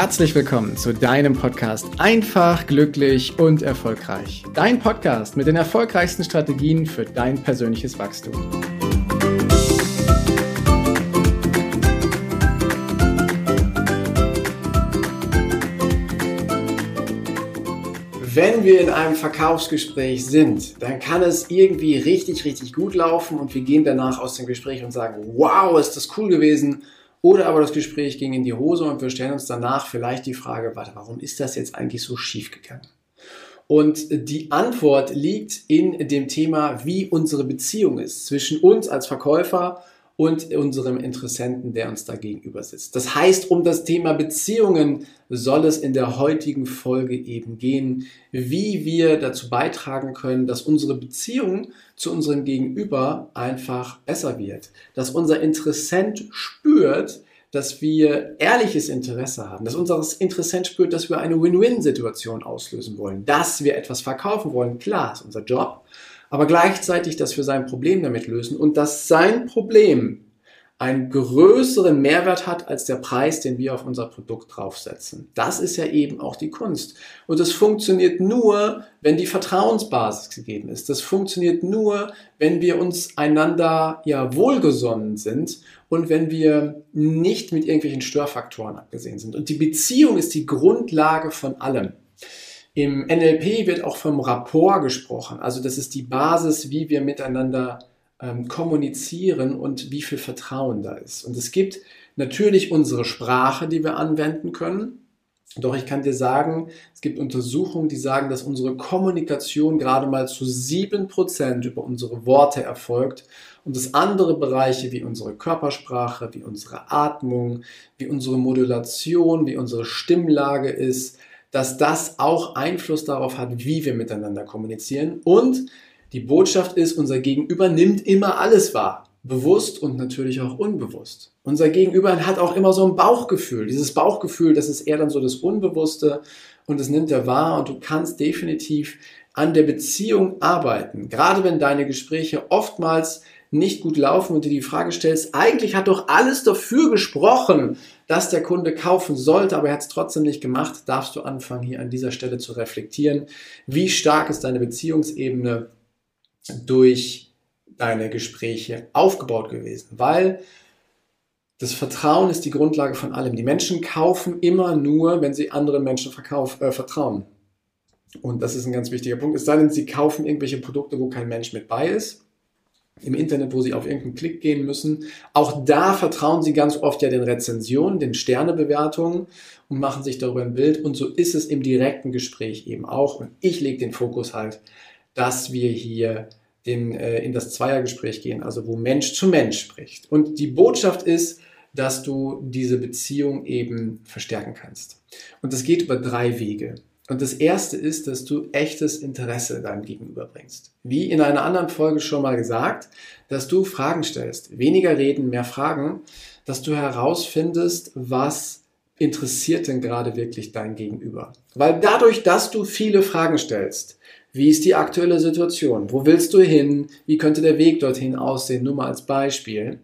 herzlich willkommen zu deinem Podcast Einfach, glücklich und erfolgreich. Dein Podcast mit den erfolgreichsten Strategien für dein persönliches Wachstum. Wenn wir in einem Verkaufsgespräch sind, dann kann es irgendwie richtig, richtig gut laufen und wir gehen danach aus dem Gespräch und sagen, wow, ist das cool gewesen oder aber das Gespräch ging in die Hose und wir stellen uns danach vielleicht die Frage, warte, warum ist das jetzt eigentlich so schief gegangen? Und die Antwort liegt in dem Thema, wie unsere Beziehung ist zwischen uns als Verkäufer und unserem Interessenten, der uns da gegenüber sitzt. Das heißt, um das Thema Beziehungen soll es in der heutigen Folge eben gehen, wie wir dazu beitragen können, dass unsere Beziehung zu unserem Gegenüber einfach besser wird, dass unser Interessent spürt, dass wir ehrliches Interesse haben, dass unser Interessent spürt, dass wir eine Win-Win-Situation auslösen wollen, dass wir etwas verkaufen wollen. Klar, ist unser Job aber gleichzeitig, dass wir sein Problem damit lösen und dass sein Problem einen größeren Mehrwert hat als der Preis, den wir auf unser Produkt draufsetzen. Das ist ja eben auch die Kunst. Und es funktioniert nur, wenn die Vertrauensbasis gegeben ist. Das funktioniert nur, wenn wir uns einander ja wohlgesonnen sind und wenn wir nicht mit irgendwelchen Störfaktoren abgesehen sind. Und die Beziehung ist die Grundlage von allem. Im NLP wird auch vom Rapport gesprochen. Also das ist die Basis, wie wir miteinander ähm, kommunizieren und wie viel Vertrauen da ist. Und es gibt natürlich unsere Sprache, die wir anwenden können. Doch ich kann dir sagen, es gibt Untersuchungen, die sagen, dass unsere Kommunikation gerade mal zu sieben Prozent über unsere Worte erfolgt und dass andere Bereiche wie unsere Körpersprache, wie unsere Atmung, wie unsere Modulation, wie unsere Stimmlage ist, dass das auch Einfluss darauf hat, wie wir miteinander kommunizieren. Und die Botschaft ist, unser Gegenüber nimmt immer alles wahr. Bewusst und natürlich auch unbewusst. Unser Gegenüber hat auch immer so ein Bauchgefühl. Dieses Bauchgefühl, das ist eher dann so das Unbewusste und das nimmt er wahr und du kannst definitiv an der Beziehung arbeiten. Gerade wenn deine Gespräche oftmals nicht gut laufen und dir die Frage stellst, eigentlich hat doch alles dafür gesprochen, dass der Kunde kaufen sollte, aber er hat es trotzdem nicht gemacht, darfst du anfangen, hier an dieser Stelle zu reflektieren. Wie stark ist deine Beziehungsebene durch deine Gespräche aufgebaut gewesen? Weil das Vertrauen ist die Grundlage von allem. Die Menschen kaufen immer nur, wenn sie anderen Menschen verkauf, äh, vertrauen. Und das ist ein ganz wichtiger Punkt. Es sei denn, sie kaufen irgendwelche Produkte, wo kein Mensch mit bei ist im Internet, wo sie auf irgendeinen Klick gehen müssen. Auch da vertrauen sie ganz oft ja den Rezensionen, den Sternebewertungen und machen sich darüber ein Bild. Und so ist es im direkten Gespräch eben auch. Und ich lege den Fokus halt, dass wir hier den, äh, in das Zweiergespräch gehen, also wo Mensch zu Mensch spricht. Und die Botschaft ist, dass du diese Beziehung eben verstärken kannst. Und das geht über drei Wege. Und das erste ist, dass du echtes Interesse deinem Gegenüber bringst. Wie in einer anderen Folge schon mal gesagt, dass du Fragen stellst. Weniger reden, mehr Fragen, dass du herausfindest, was interessiert denn gerade wirklich dein Gegenüber. Weil dadurch, dass du viele Fragen stellst, wie ist die aktuelle Situation? Wo willst du hin? Wie könnte der Weg dorthin aussehen? Nur mal als Beispiel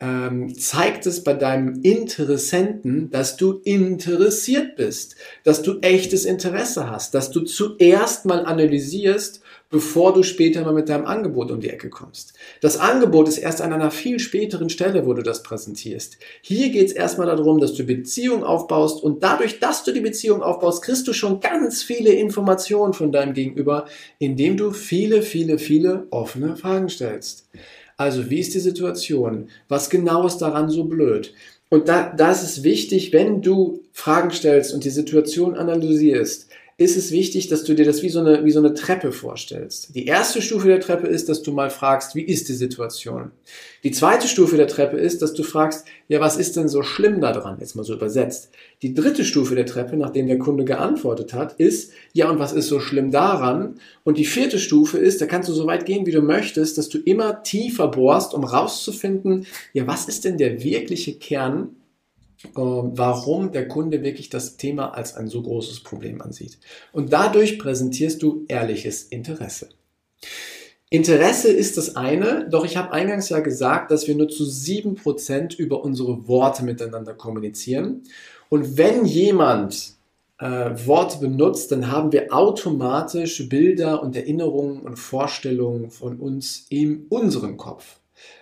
ähm, zeigt es bei deinem Interessenten, dass du interessiert bist, dass du echtes Interesse hast, dass du zuerst mal analysierst, bevor du später mal mit deinem Angebot um die Ecke kommst. Das Angebot ist erst an einer viel späteren Stelle, wo du das präsentierst. Hier geht es erstmal darum, dass du Beziehung aufbaust und dadurch, dass du die Beziehung aufbaust, kriegst du schon ganz viele Informationen von deinem Gegenüber, indem du viele, viele, viele offene Fragen stellst. Also, wie ist die Situation? Was genau ist daran so blöd? Und da, da ist wichtig, wenn du Fragen stellst und die Situation analysierst, ist es wichtig, dass du dir das wie so, eine, wie so eine Treppe vorstellst. Die erste Stufe der Treppe ist, dass du mal fragst, wie ist die Situation? Die zweite Stufe der Treppe ist, dass du fragst, ja, was ist denn so schlimm daran? Jetzt mal so übersetzt. Die dritte Stufe der Treppe, nachdem der Kunde geantwortet hat, ist, ja, und was ist so schlimm daran? Und die vierte Stufe ist, da kannst du so weit gehen, wie du möchtest, dass du immer tiefer bohrst, um rauszufinden, ja, was ist denn der wirkliche Kern warum der Kunde wirklich das Thema als ein so großes Problem ansieht. Und dadurch präsentierst du ehrliches Interesse. Interesse ist das eine, doch ich habe eingangs ja gesagt, dass wir nur zu 7% über unsere Worte miteinander kommunizieren. Und wenn jemand äh, Worte benutzt, dann haben wir automatisch Bilder und Erinnerungen und Vorstellungen von uns in unserem Kopf.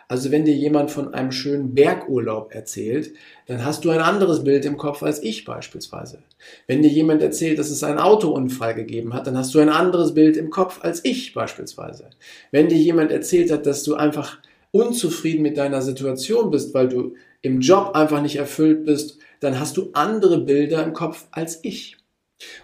Also wenn dir jemand von einem schönen Bergurlaub erzählt, dann hast du ein anderes Bild im Kopf als ich beispielsweise. Wenn dir jemand erzählt, dass es einen Autounfall gegeben hat, dann hast du ein anderes Bild im Kopf als ich beispielsweise. Wenn dir jemand erzählt hat, dass du einfach unzufrieden mit deiner Situation bist, weil du im Job einfach nicht erfüllt bist, dann hast du andere Bilder im Kopf als ich.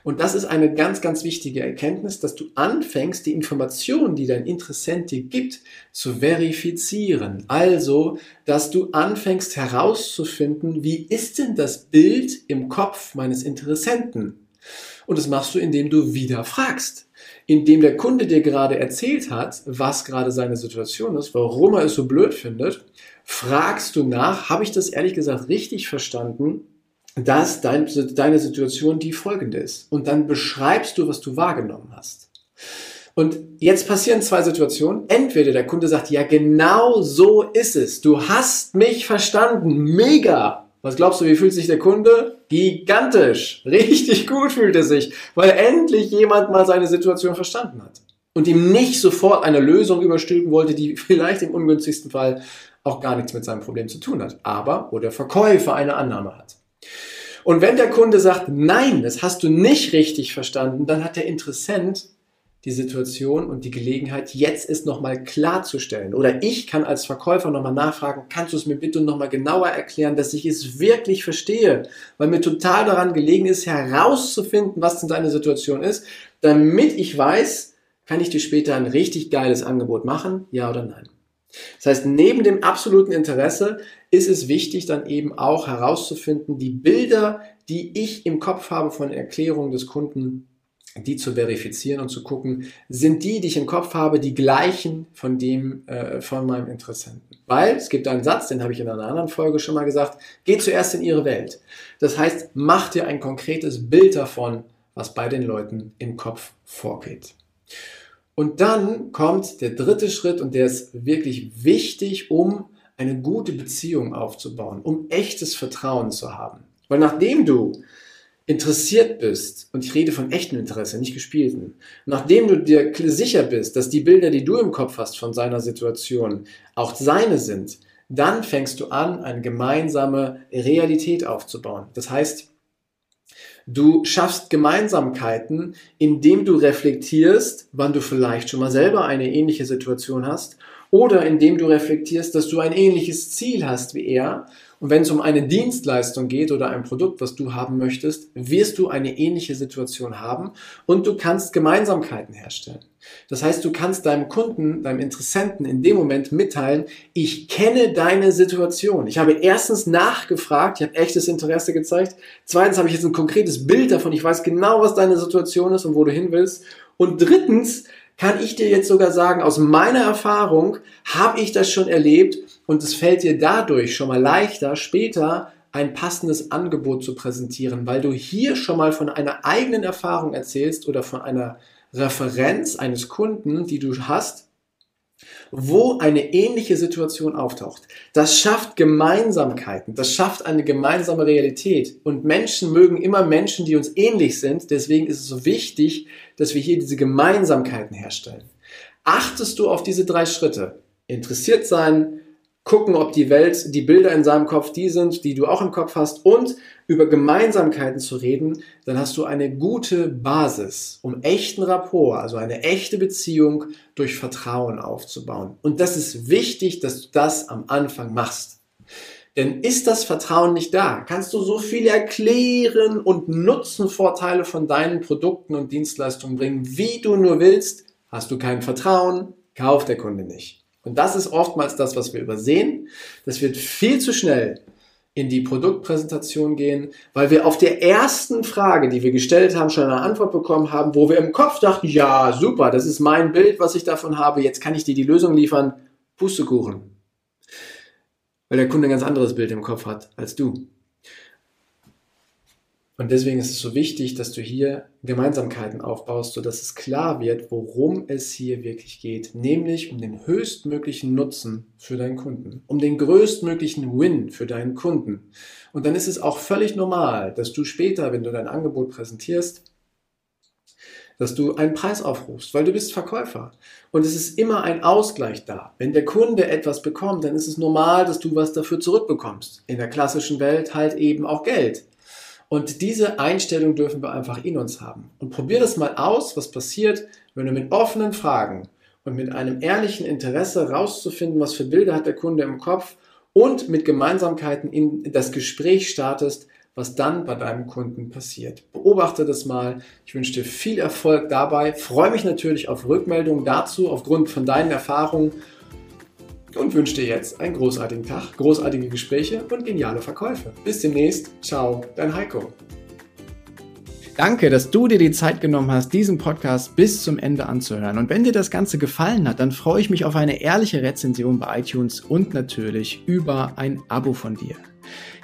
Und das ist eine ganz, ganz wichtige Erkenntnis, dass du anfängst, die Informationen, die dein Interessent dir gibt, zu verifizieren. Also, dass du anfängst herauszufinden, wie ist denn das Bild im Kopf meines Interessenten? Und das machst du, indem du wieder fragst. Indem der Kunde dir gerade erzählt hat, was gerade seine Situation ist, warum er es so blöd findet, fragst du nach, habe ich das ehrlich gesagt richtig verstanden? Dass dein, deine Situation die folgende ist. Und dann beschreibst du, was du wahrgenommen hast. Und jetzt passieren zwei Situationen. Entweder der Kunde sagt, ja, genau so ist es. Du hast mich verstanden. Mega. Was glaubst du, wie fühlt sich der Kunde? Gigantisch. Richtig gut fühlt er sich, weil endlich jemand mal seine Situation verstanden hat. Und ihm nicht sofort eine Lösung überstülpen wollte, die vielleicht im ungünstigsten Fall auch gar nichts mit seinem Problem zu tun hat. Aber, wo der Verkäufer eine Annahme hat. Und wenn der Kunde sagt, nein, das hast du nicht richtig verstanden, dann hat der Interessent die Situation und die Gelegenheit, jetzt es nochmal klarzustellen. Oder ich kann als Verkäufer nochmal nachfragen, kannst du es mir bitte nochmal genauer erklären, dass ich es wirklich verstehe, weil mir total daran gelegen ist, herauszufinden, was denn deine Situation ist, damit ich weiß, kann ich dir später ein richtig geiles Angebot machen, ja oder nein. Das heißt, neben dem absoluten Interesse ist es wichtig, dann eben auch herauszufinden, die Bilder, die ich im Kopf habe von Erklärungen des Kunden, die zu verifizieren und zu gucken, sind die, die ich im Kopf habe, die gleichen von dem, äh, von meinem Interessenten. Weil es gibt einen Satz, den habe ich in einer anderen Folge schon mal gesagt, geh zuerst in ihre Welt. Das heißt, mach dir ein konkretes Bild davon, was bei den Leuten im Kopf vorgeht. Und dann kommt der dritte Schritt und der ist wirklich wichtig, um eine gute Beziehung aufzubauen, um echtes Vertrauen zu haben. Weil nachdem du interessiert bist, und ich rede von echtem Interesse, nicht gespielten, nachdem du dir sicher bist, dass die Bilder, die du im Kopf hast von seiner Situation, auch seine sind, dann fängst du an, eine gemeinsame Realität aufzubauen. Das heißt, Du schaffst Gemeinsamkeiten, indem du reflektierst, wann du vielleicht schon mal selber eine ähnliche Situation hast oder indem du reflektierst, dass du ein ähnliches Ziel hast wie er. Und wenn es um eine Dienstleistung geht oder ein Produkt, was du haben möchtest, wirst du eine ähnliche Situation haben und du kannst Gemeinsamkeiten herstellen. Das heißt, du kannst deinem Kunden, deinem Interessenten in dem Moment mitteilen, ich kenne deine Situation. Ich habe erstens nachgefragt, ich habe echtes Interesse gezeigt. Zweitens habe ich jetzt ein konkretes Bild davon. Ich weiß genau, was deine Situation ist und wo du hin willst. Und drittens kann ich dir jetzt sogar sagen, aus meiner Erfahrung habe ich das schon erlebt und es fällt dir dadurch schon mal leichter, später ein passendes Angebot zu präsentieren, weil du hier schon mal von einer eigenen Erfahrung erzählst oder von einer Referenz eines Kunden, die du hast, wo eine ähnliche Situation auftaucht. Das schafft Gemeinsamkeiten, das schafft eine gemeinsame Realität. Und Menschen mögen immer Menschen, die uns ähnlich sind. Deswegen ist es so wichtig, dass wir hier diese Gemeinsamkeiten herstellen. Achtest du auf diese drei Schritte? Interessiert sein, gucken, ob die Welt, die Bilder in seinem Kopf die sind, die du auch im Kopf hast und über Gemeinsamkeiten zu reden, dann hast du eine gute Basis, um echten Rapport, also eine echte Beziehung durch Vertrauen aufzubauen. Und das ist wichtig, dass du das am Anfang machst. Denn ist das Vertrauen nicht da, kannst du so viel erklären und Nutzenvorteile von deinen Produkten und Dienstleistungen bringen, wie du nur willst. Hast du kein Vertrauen, kauft der Kunde nicht. Und das ist oftmals das, was wir übersehen. Das wird viel zu schnell in die Produktpräsentation gehen, weil wir auf der ersten Frage, die wir gestellt haben, schon eine Antwort bekommen haben, wo wir im Kopf dachten, ja, super, das ist mein Bild, was ich davon habe, jetzt kann ich dir die Lösung liefern. Pustekuchen. Weil der Kunde ein ganz anderes Bild im Kopf hat als du. Und deswegen ist es so wichtig, dass du hier Gemeinsamkeiten aufbaust, sodass es klar wird, worum es hier wirklich geht. Nämlich um den höchstmöglichen Nutzen für deinen Kunden, um den größtmöglichen Win für deinen Kunden. Und dann ist es auch völlig normal, dass du später, wenn du dein Angebot präsentierst, dass du einen Preis aufrufst, weil du bist Verkäufer. Und es ist immer ein Ausgleich da. Wenn der Kunde etwas bekommt, dann ist es normal, dass du was dafür zurückbekommst. In der klassischen Welt halt eben auch Geld. Und diese Einstellung dürfen wir einfach in uns haben. Und probier das mal aus, was passiert, wenn du mit offenen Fragen und mit einem ehrlichen Interesse rauszufinden, was für Bilder hat der Kunde im Kopf und mit Gemeinsamkeiten in das Gespräch startest, was dann bei deinem Kunden passiert. Beobachte das mal. Ich wünsche dir viel Erfolg dabei. Freue mich natürlich auf Rückmeldungen dazu aufgrund von deinen Erfahrungen und wünsche dir jetzt einen großartigen Tag, großartige Gespräche und geniale Verkäufe. Bis demnächst. Ciao, dein Heiko. Danke, dass du dir die Zeit genommen hast, diesen Podcast bis zum Ende anzuhören. Und wenn dir das Ganze gefallen hat, dann freue ich mich auf eine ehrliche Rezension bei iTunes und natürlich über ein Abo von dir.